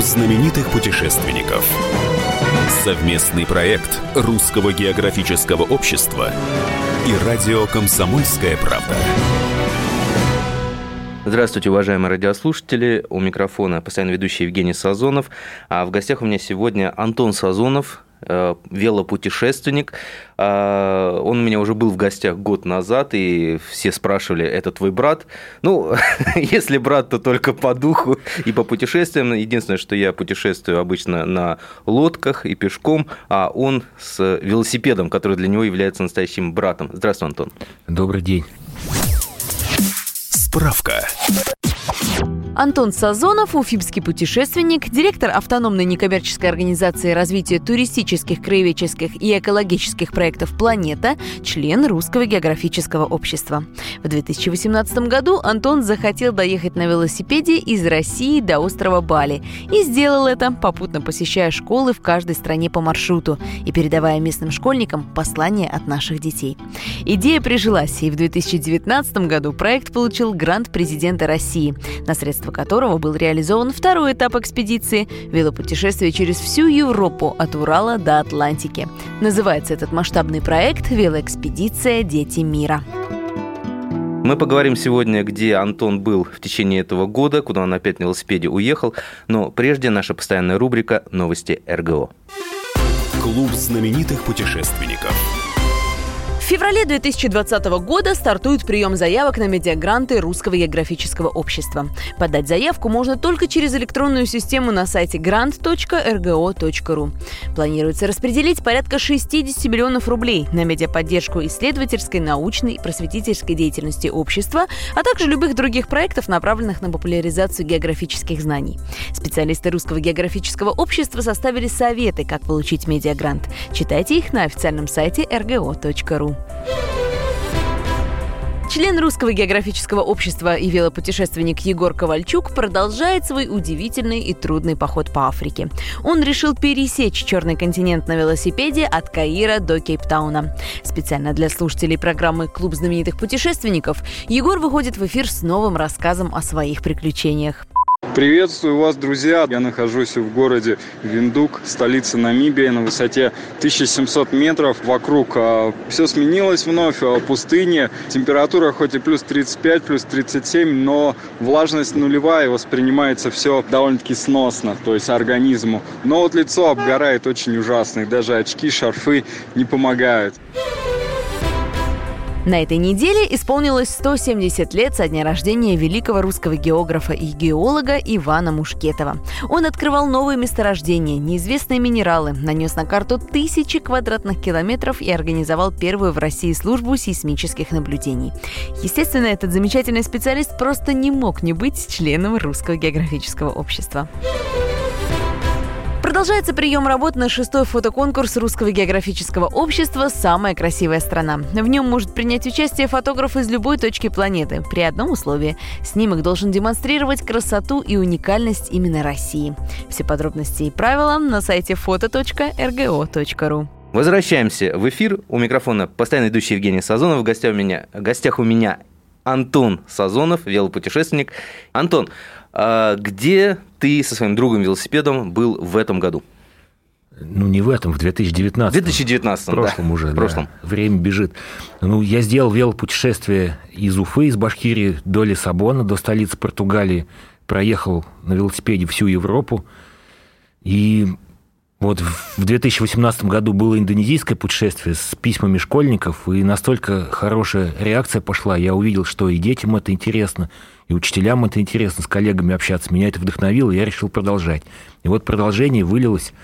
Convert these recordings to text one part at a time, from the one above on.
Знаменитых путешественников. Совместный проект Русского географического общества и радио «Комсомольская правда». Здравствуйте, уважаемые радиослушатели. У микрофона постоянно ведущий Евгений Сазонов. А в гостях у меня сегодня Антон Сазонов, велопутешественник. Э, он у меня уже был в гостях год назад, и все спрашивали, это твой брат? Ну, если брат, то только по духу и по путешествиям. Единственное, что я путешествую обычно на лодках и пешком, а он с велосипедом, который для него является настоящим братом. Здравствуй, Антон. Добрый день. Справка. Антон Сазонов, уфимский путешественник, директор автономной некоммерческой организации развития туристических, краеведческих и экологических проектов «Планета», член Русского географического общества. В 2018 году Антон захотел доехать на велосипеде из России до острова Бали и сделал это, попутно посещая школы в каждой стране по маршруту и передавая местным школьникам послание от наших детей. Идея прижилась, и в 2019 году проект получил грант президента России на средства средства которого был реализован второй этап экспедиции – велопутешествие через всю Европу от Урала до Атлантики. Называется этот масштабный проект «Велоэкспедиция Дети мира». Мы поговорим сегодня, где Антон был в течение этого года, куда он опять на велосипеде уехал, но прежде наша постоянная рубрика «Новости РГО». Клуб знаменитых путешественников – феврале 2020 года стартует прием заявок на медиагранты Русского географического общества. Подать заявку можно только через электронную систему на сайте grant.rgo.ru. Планируется распределить порядка 60 миллионов рублей на медиаподдержку исследовательской, научной и просветительской деятельности общества, а также любых других проектов, направленных на популяризацию географических знаний. Специалисты Русского географического общества составили советы, как получить медиагрант. Читайте их на официальном сайте rgo.ru. Член Русского географического общества и велопутешественник Егор Ковальчук продолжает свой удивительный и трудный поход по Африке. Он решил пересечь черный континент на велосипеде от Каира до Кейптауна. Специально для слушателей программы «Клуб знаменитых путешественников» Егор выходит в эфир с новым рассказом о своих приключениях. Приветствую вас, друзья! Я нахожусь в городе Виндук, столица Намибии, на высоте 1700 метров. Вокруг а, все сменилось вновь, а, пустыня. Температура хоть и плюс 35, плюс 37, но влажность нулевая, воспринимается все довольно-таки сносно, то есть организму. Но вот лицо обгорает очень ужасно, и даже очки, шарфы не помогают. На этой неделе исполнилось 170 лет со дня рождения великого русского географа и геолога Ивана Мушкетова. Он открывал новые месторождения, неизвестные минералы, нанес на карту тысячи квадратных километров и организовал первую в России службу сейсмических наблюдений. Естественно, этот замечательный специалист просто не мог не быть членом Русского географического общества. Продолжается прием работ на шестой фотоконкурс Русского географического общества «Самая красивая страна». В нем может принять участие фотограф из любой точки планеты при одном условии. Снимок должен демонстрировать красоту и уникальность именно России. Все подробности и правила на сайте foto.rgo.ru. Возвращаемся в эфир. У микрофона постоянно идущий Евгений Сазонов. В гостях у меня, в гостях у меня Антон Сазонов, велопутешественник. Антон, а где ты со своим другом велосипедом был в этом году? Ну, не в этом, в 2019. В 2019, В прошлом да, уже, в прошлом. Да, время бежит. Ну, я сделал велопутешествие из Уфы, из Башкирии до Лиссабона, до столицы Португалии. Проехал на велосипеде всю Европу. И вот в 2018 году было индонезийское путешествие с письмами школьников, и настолько хорошая реакция пошла. Я увидел, что и детям это интересно, и учителям это интересно, с коллегами общаться. Меня это вдохновило, и я решил продолжать. И вот продолжение вылилось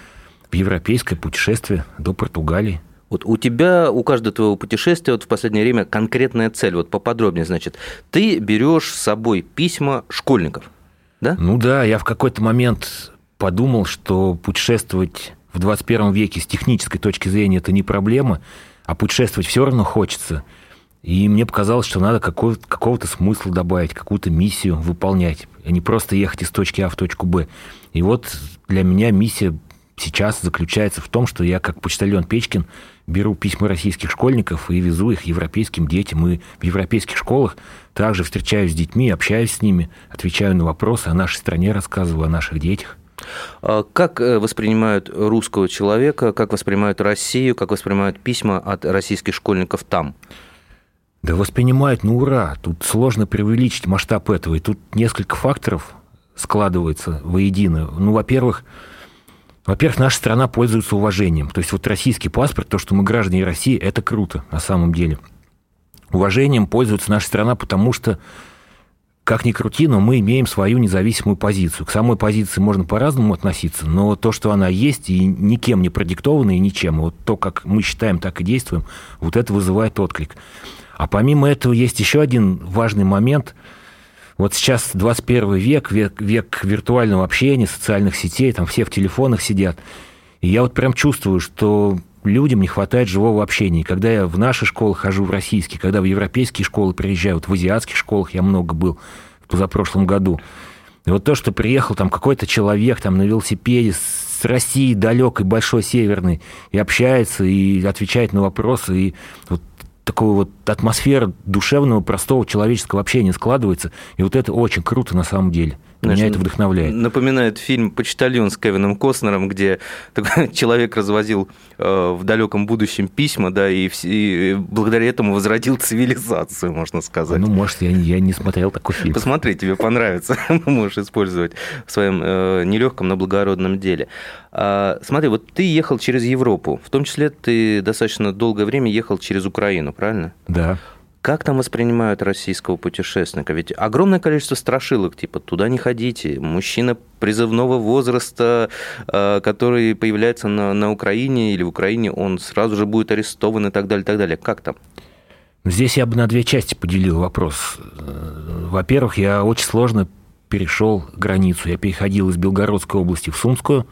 в европейское путешествие до Португалии. Вот у тебя, у каждого твоего путешествия вот в последнее время конкретная цель. Вот поподробнее, значит, ты берешь с собой письма школьников, да? Ну да, я в какой-то момент подумал, что путешествовать в 21 веке с технической точки зрения это не проблема, а путешествовать все равно хочется – и мне показалось, что надо какого-то, какого-то смысла добавить, какую-то миссию выполнять, а не просто ехать из точки А в точку Б. И вот для меня миссия сейчас заключается в том, что я как почтальон Печкин беру письма российских школьников и везу их европейским детям. И в европейских школах также встречаюсь с детьми, общаюсь с ними, отвечаю на вопросы о нашей стране, рассказываю о наших детях. А как э, воспринимают русского человека, как воспринимают Россию, как воспринимают письма от российских школьников там? Да воспринимают, ну ура, тут сложно преувеличить масштаб этого, и тут несколько факторов складывается воедино. Ну, во-первых, во-первых, наша страна пользуется уважением. То есть вот российский паспорт, то, что мы граждане России, это круто на самом деле. Уважением пользуется наша страна, потому что как ни крути, но мы имеем свою независимую позицию. К самой позиции можно по-разному относиться, но то, что она есть, и никем не продиктована, и ничем, вот то, как мы считаем, так и действуем, вот это вызывает отклик. А помимо этого есть еще один важный момент. Вот сейчас 21 век, век, век виртуального общения, социальных сетей, там все в телефонах сидят. И я вот прям чувствую, что людям не хватает живого общения. И когда я в наши школы хожу, в российские, когда в европейские школы приезжаю, вот в азиатских школах я много был в позапрошлом году. И вот то, что приехал там какой-то человек там на велосипеде с России далекой, большой, северной, и общается, и отвечает на вопросы, и вот такого вот атмосфера душевного, простого человеческого общения складывается, и вот это очень круто на самом деле. Знаешь, Меня это вдохновляет. Напоминает фильм «Почтальон» с Кевином Костнером, где такой человек развозил э, в далеком будущем письма, да, и, и благодаря этому возродил цивилизацию, можно сказать. Ну, может, я, я не смотрел такой фильм. Посмотри, тебе понравится. Можешь использовать в своем э, нелегком, но благородном деле. А, смотри, вот ты ехал через Европу, в том числе ты достаточно долгое время ехал через Украину, правильно? Да. Как там воспринимают российского путешественника? Ведь огромное количество страшилок, типа «туда не ходите», мужчина призывного возраста, э, который появляется на, на Украине или в Украине, он сразу же будет арестован и так далее, и так далее. Как там? Здесь я бы на две части поделил вопрос. Э, во-первых, я очень сложно перешел границу. Я переходил из Белгородской области в Сумскую.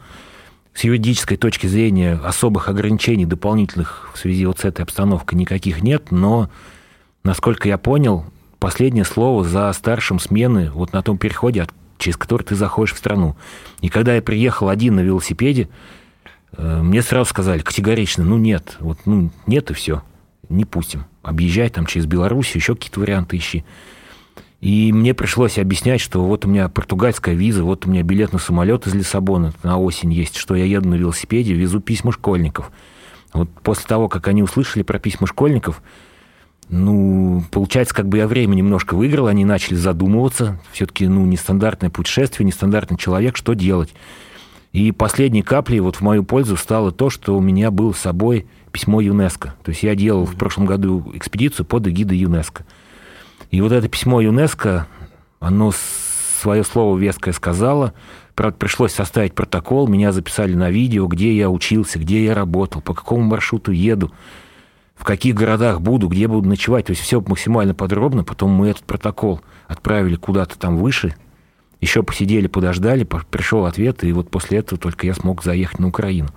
С юридической точки зрения особых ограничений дополнительных в связи вот с этой обстановкой никаких нет, но насколько я понял, последнее слово за старшим смены вот на том переходе, через который ты заходишь в страну. И когда я приехал один на велосипеде, э, мне сразу сказали категорично, ну нет, вот ну нет и все, не пустим. Объезжай там через Беларусь, еще какие-то варианты ищи. И мне пришлось объяснять, что вот у меня португальская виза, вот у меня билет на самолет из Лиссабона на осень есть, что я еду на велосипеде, везу письма школьников. Вот после того, как они услышали про письма школьников, ну, получается, как бы я время немножко выиграл, они начали задумываться. Все-таки, ну, нестандартное путешествие, нестандартный человек, что делать? И последней каплей вот в мою пользу стало то, что у меня было с собой письмо ЮНЕСКО. То есть я делал в прошлом году экспедицию под эгидой ЮНЕСКО. И вот это письмо ЮНЕСКО, оно свое слово веское сказала. Правда, пришлось составить протокол, меня записали на видео, где я учился, где я работал, по какому маршруту еду в каких городах буду, где буду ночевать. То есть все максимально подробно. Потом мы этот протокол отправили куда-то там выше. Еще посидели, подождали, пришел ответ, и вот после этого только я смог заехать на Украину.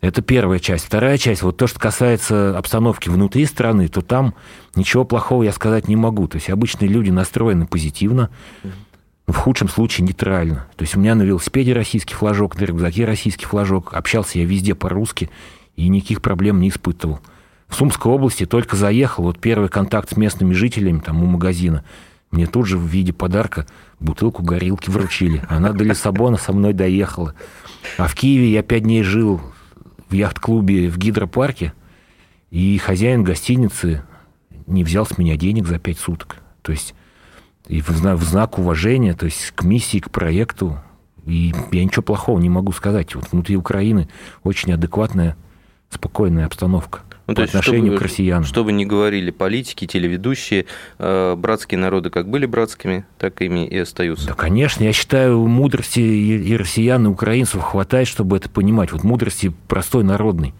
Это первая часть. Вторая часть, вот то, что касается обстановки внутри страны, то там ничего плохого я сказать не могу. То есть обычные люди настроены позитивно, в худшем случае нейтрально. То есть у меня на велосипеде российский флажок, на рюкзаке российский флажок. Общался я везде по-русски и никаких проблем не испытывал в Сумской области только заехал, вот первый контакт с местными жителями там у магазина, мне тут же в виде подарка бутылку горилки вручили. Она до Лиссабона со мной доехала. А в Киеве я пять дней жил в яхт-клубе в гидропарке, и хозяин гостиницы не взял с меня денег за пять суток. То есть и в знак, в знак уважения, то есть к миссии, к проекту. И я ничего плохого не могу сказать. Вот внутри Украины очень адекватная, спокойная обстановка ну, по то отношению чтобы, к россиянам. Что бы ни говорили политики, телеведущие, э, братские народы как были братскими, так ими и остаются. Да, конечно. Я считаю, мудрости и россиян, и украинцев хватает, чтобы это понимать. Вот мудрости простой народной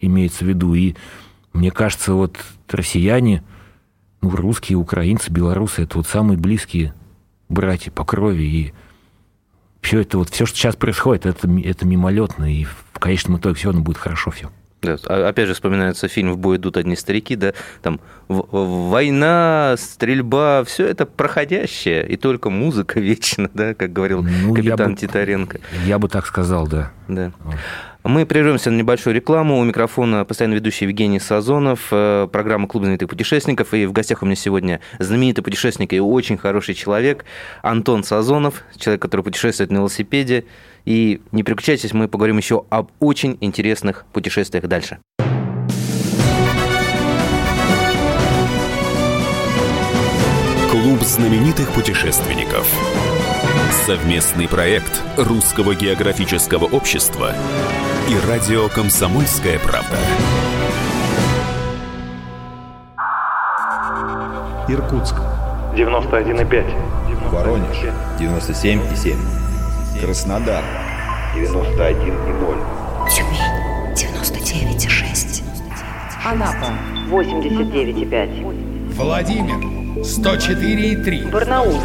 имеется в виду. И мне кажется, вот россияне, ну, русские, украинцы, белорусы, это вот самые близкие братья по крови. И все это вот, все, что сейчас происходит, это, это мимолетно. И в конечном итоге все равно будет хорошо все. Да, опять же вспоминается фильм «В бой идут одни старики», да, там война, стрельба, все это проходящее, и только музыка вечна, да, как говорил ну, капитан я бы, Титаренко. Я бы так сказал, да. Да. Мы прервемся на небольшую рекламу. У микрофона постоянно ведущий Евгений Сазонов, э, программа «Клуб знаменитых путешественников». И в гостях у меня сегодня знаменитый путешественник и очень хороший человек Антон Сазонов, человек, который путешествует на велосипеде. И не переключайтесь, мы поговорим еще об очень интересных путешествиях дальше. Клуб знаменитых путешественников. Совместный проект Русского географического общества и радио «Комсомольская правда». Иркутск. 91,5. Воронеж. 97,7. Краснодар. 91,0. Тюмень 99,6. Анапа 89,5. Владимир. 104,3. Барнаул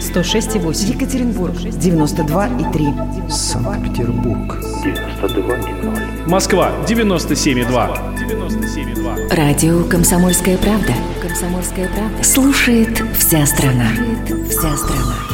106,8. Екатеринбург 92,3. Санкт-Петербург. 92,0. Москва 97,2. 97,2. Радио «Комсомольская правда». «Комсомольская правда». Слушает вся страна. Слушает вся страна.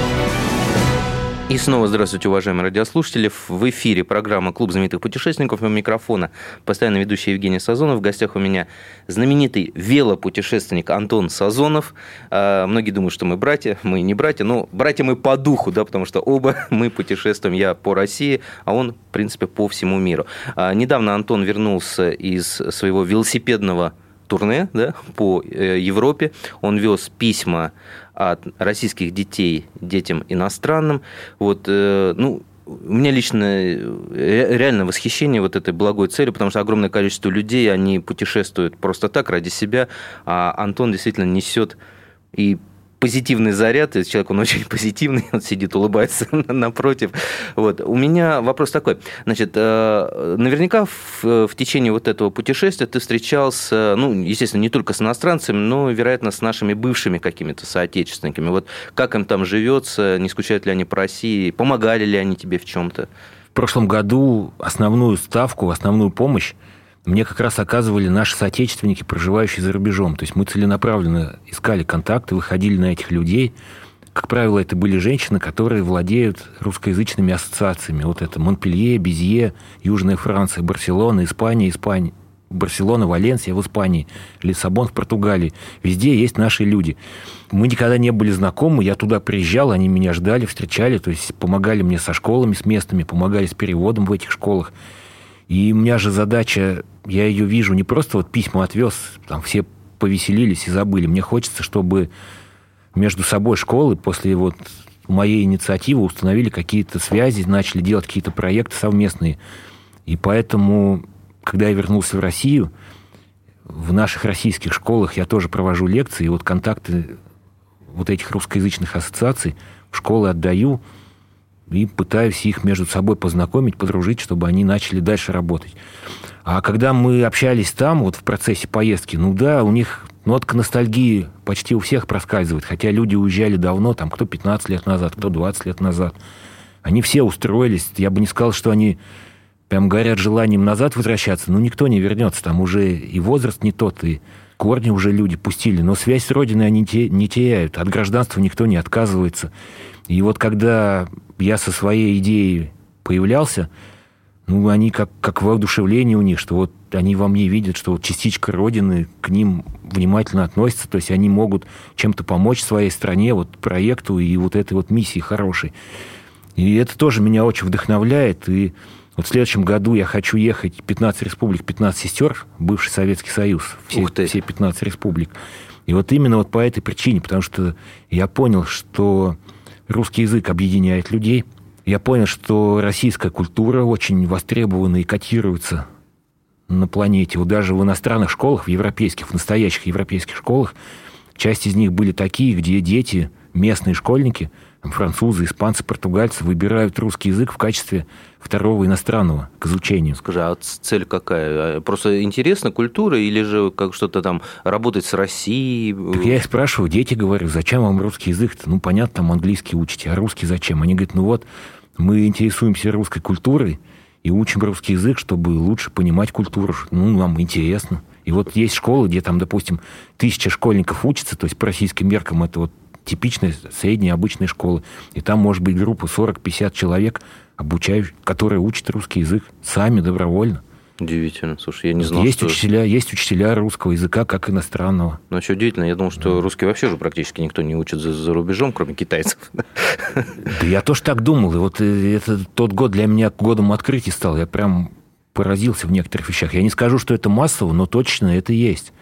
И снова здравствуйте, уважаемые радиослушатели. В эфире программа «Клуб знаменитых путешественников». У микрофона постоянно ведущий Евгений Сазонов. В гостях у меня знаменитый велопутешественник Антон Сазонов. А, Многие думают, что мы братья. Мы не братья, но братья мы по духу, да, потому что оба мы путешествуем. Я по России, а он, в принципе, по всему миру. А, Недавно Антон вернулся из своего велосипедного турне да, по э, Европе. Он вез письма от российских детей детям иностранным. Вот, э, ну, у меня лично э, реально восхищение вот этой благой целью, потому что огромное количество людей, они путешествуют просто так, ради себя, а Антон действительно несет и позитивный заряд, и человек, он очень позитивный, он сидит, улыбается напротив. Вот. У меня вопрос такой. Значит, э, наверняка в, в течение вот этого путешествия ты встречался, ну, естественно, не только с иностранцами, но, вероятно, с нашими бывшими какими-то соотечественниками. Вот как им там живется, не скучают ли они по России, помогали ли они тебе в чем-то? В прошлом году основную ставку, основную помощь мне как раз оказывали наши соотечественники, проживающие за рубежом. То есть мы целенаправленно искали контакты, выходили на этих людей. Как правило, это были женщины, которые владеют русскоязычными ассоциациями. Вот это Монпелье, Безье, Южная Франция, Барселона, Испания, Испания. Барселона, Валенсия в Испании, Лиссабон в Португалии. Везде есть наши люди. Мы никогда не были знакомы, я туда приезжал, они меня ждали, встречали, то есть помогали мне со школами, с местными, помогали с переводом в этих школах. И у меня же задача, я ее вижу, не просто вот письма отвез, там все повеселились и забыли. Мне хочется, чтобы между собой школы после вот моей инициативы установили какие-то связи, начали делать какие-то проекты совместные. И поэтому, когда я вернулся в Россию, в наших российских школах я тоже провожу лекции, и вот контакты вот этих русскоязычных ассоциаций в школы отдаю и пытаюсь их между собой познакомить, подружить, чтобы они начали дальше работать. А когда мы общались там, вот в процессе поездки, ну да, у них нотка ностальгии почти у всех проскальзывает, хотя люди уезжали давно, там кто 15 лет назад, кто 20 лет назад. Они все устроились, я бы не сказал, что они прям горят желанием назад возвращаться, но никто не вернется, там уже и возраст не тот, и корни уже люди пустили, но связь с Родиной они не теряют, от гражданства никто не отказывается. И вот когда я со своей идеей появлялся, ну, они как, как воодушевление у них, что вот они во мне видят, что вот частичка Родины к ним внимательно относится, то есть они могут чем-то помочь своей стране, вот проекту и вот этой вот миссии хорошей. И это тоже меня очень вдохновляет, и вот в следующем году я хочу ехать 15 республик, 15 сестер, бывший Советский Союз, все, все 15 республик. И вот именно вот по этой причине, потому что я понял, что русский язык объединяет людей. Я понял, что российская культура очень востребована и котируется на планете. Вот даже в иностранных школах, в европейских, в настоящих европейских школах, часть из них были такие, где дети, местные школьники – французы, испанцы, португальцы выбирают русский язык в качестве второго иностранного к изучению. Скажи, а цель какая? А просто интересна культура или же как что-то там работать с Россией? Так я их спрашиваю, дети говорю, зачем вам русский язык-то? Ну, понятно, там английский учите, а русский зачем? Они говорят, ну вот, Мы интересуемся русской культурой и учим русский язык, чтобы лучше понимать культуру. Ну, нам интересно. И вот есть школы, где там, допустим, тысяча школьников учатся, то есть по российским меркам это вот типичная средняя обычная школа. И там может быть группа 40-50 человек, обучающих, которые учат русский язык сами добровольно. Удивительно. Слушай, я не знал, есть что... Учителя, есть учителя русского языка, как иностранного. Ну, еще удивительно. Я думал, что русский вообще же практически никто не учит за, за рубежом, кроме китайцев. Да я тоже так думал. И вот э, это тот год для меня годом открытий стал. Я прям поразился в некоторых вещах. Я не скажу, что это массово, но точно это есть.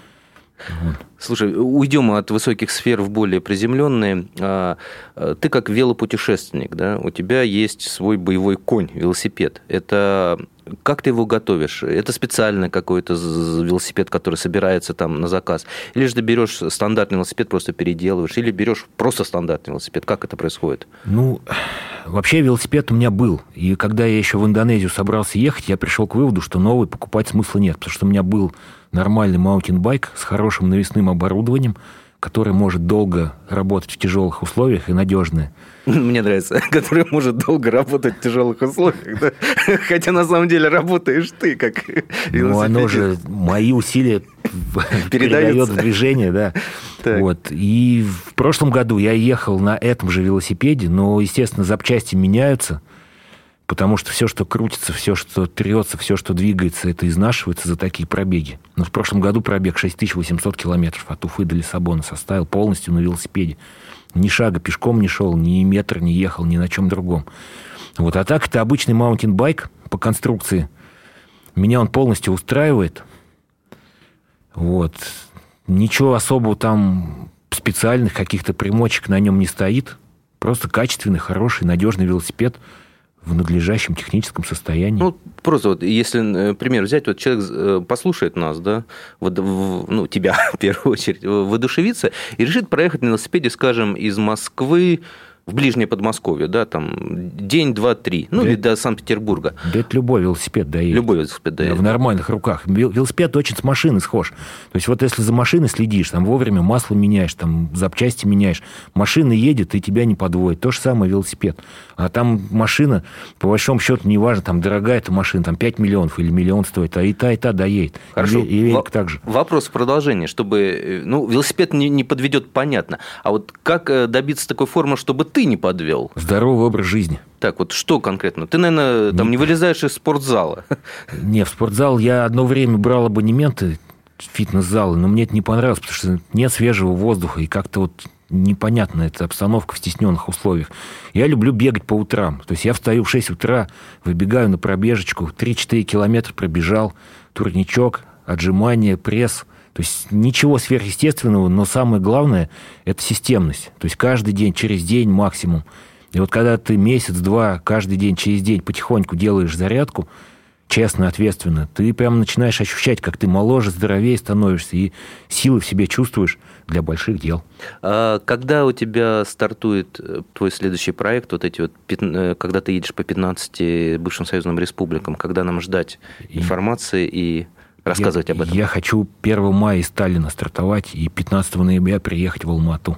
Вот. Слушай, уйдем от высоких сфер в более приземленные. А, а, ты как велопутешественник, да, у тебя есть свой боевой конь, велосипед. Это как ты его готовишь? Это специально какой-то велосипед, который собирается там на заказ? Или же ты берешь стандартный велосипед, просто переделываешь? Или берешь просто стандартный велосипед? Как это происходит? Ну, вообще велосипед у меня был. И когда я еще в Индонезию собрался ехать, я пришел к выводу, что новый покупать смысла нет. Потому что у меня был нормальный маунтинбайк с хорошим навесным оборудованием, который может долго работать в тяжелых условиях и надежный. Мне нравится, который может долго работать в тяжелых условиях. Да? Хотя на самом деле работаешь ты, как Ну, оно же мои усилия передает в движение, да. Так. Вот. И в прошлом году я ехал на этом же велосипеде, но, естественно, запчасти меняются потому что все, что крутится, все, что трется, все, что двигается, это изнашивается за такие пробеги. Но в прошлом году пробег 6800 километров от Уфы до Лиссабона составил полностью на велосипеде. Ни шага пешком не шел, ни метр не ехал, ни на чем другом. Вот. А так это обычный маунтинбайк по конструкции. Меня он полностью устраивает. Вот. Ничего особого там специальных каких-то примочек на нем не стоит. Просто качественный, хороший, надежный велосипед – в надлежащем техническом состоянии. Ну, просто вот, если, пример взять, вот человек э, послушает нас, да, вот, ну, тебя в первую очередь, воодушевится и решит проехать на велосипеде, скажем, из Москвы в ближнее Подмосковье, да, там день, два, три, ну да или до Санкт-Петербурга. Да это любой велосипед доедет. Любой велосипед доедет. Да, в нормальных руках. Велосипед очень с машины схож. То есть вот если за машиной следишь, там вовремя масло меняешь, там запчасти меняешь, машина едет и тебя не подводит. То же самое велосипед. А там машина, по большому счету, неважно, там дорогая эта машина, там 5 миллионов или миллион стоит, а и та, и та доедет. Хорошо. И, велик так же. Вопрос в продолжении, чтобы, э, ну, велосипед не, не подведет, понятно. А вот как э, добиться такой формы, чтобы ты ты не подвел? Здоровый образ жизни. Так, вот что конкретно? Ты, наверное, там не, не вылезаешь из спортзала. Не, в спортзал я одно время брал абонементы фитнес-залы, но мне это не понравилось, потому что нет свежего воздуха, и как-то вот непонятна эта обстановка в стесненных условиях. Я люблю бегать по утрам. То есть я встаю в 6 утра, выбегаю на пробежечку, 3-4 километра пробежал, турничок, отжимания, пресс – то есть ничего сверхъестественного, но самое главное – это системность. То есть каждый день, через день максимум. И вот когда ты месяц-два, каждый день, через день потихоньку делаешь зарядку, честно, ответственно, ты прям начинаешь ощущать, как ты моложе, здоровее становишься и силы в себе чувствуешь для больших дел. А когда у тебя стартует э, твой следующий проект, вот эти вот, э, когда ты едешь по 15 бывшим союзным республикам, когда нам ждать информации и рассказывать я, об этом? Я хочу 1 мая из Сталина стартовать и 15 ноября приехать в Алмату.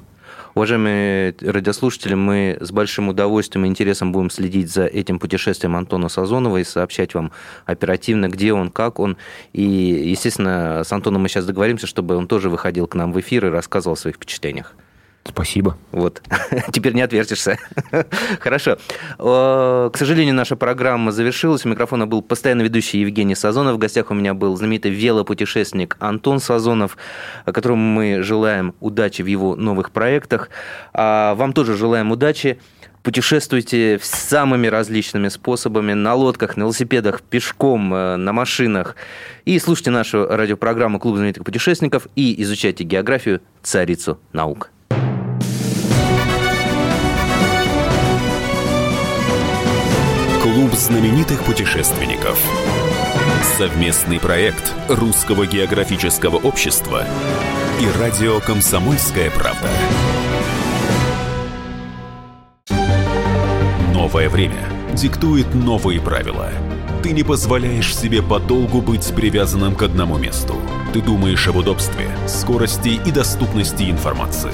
Уважаемые радиослушатели, мы с большим удовольствием и интересом будем следить за этим путешествием Антона Сазонова и сообщать вам оперативно, где он, как он. И, естественно, с Антоном мы сейчас договоримся, чтобы он тоже выходил к нам в эфир и рассказывал о своих впечатлениях. Спасибо. Вот. Теперь не отвертишься. Хорошо. К сожалению, наша программа завершилась. У микрофона был постоянно ведущий Евгений Сазонов. В гостях у меня был знаменитый велопутешественник Антон Сазонов, которому мы желаем удачи в его новых проектах. А вам тоже желаем удачи. Путешествуйте самыми различными способами, на лодках, на велосипедах, пешком, э, на машинах. И слушайте нашу радиопрограмму «Клуб знаменитых путешественников» и изучайте географию «Царицу наук». Клуб знаменитых путешественников. Совместный проект Русского географического общества и радио «Комсомольская правда». Новое время диктует новые правила. Ты не позволяешь себе подолгу быть привязанным к одному месту. Ты думаешь об удобстве, скорости и доступности информации.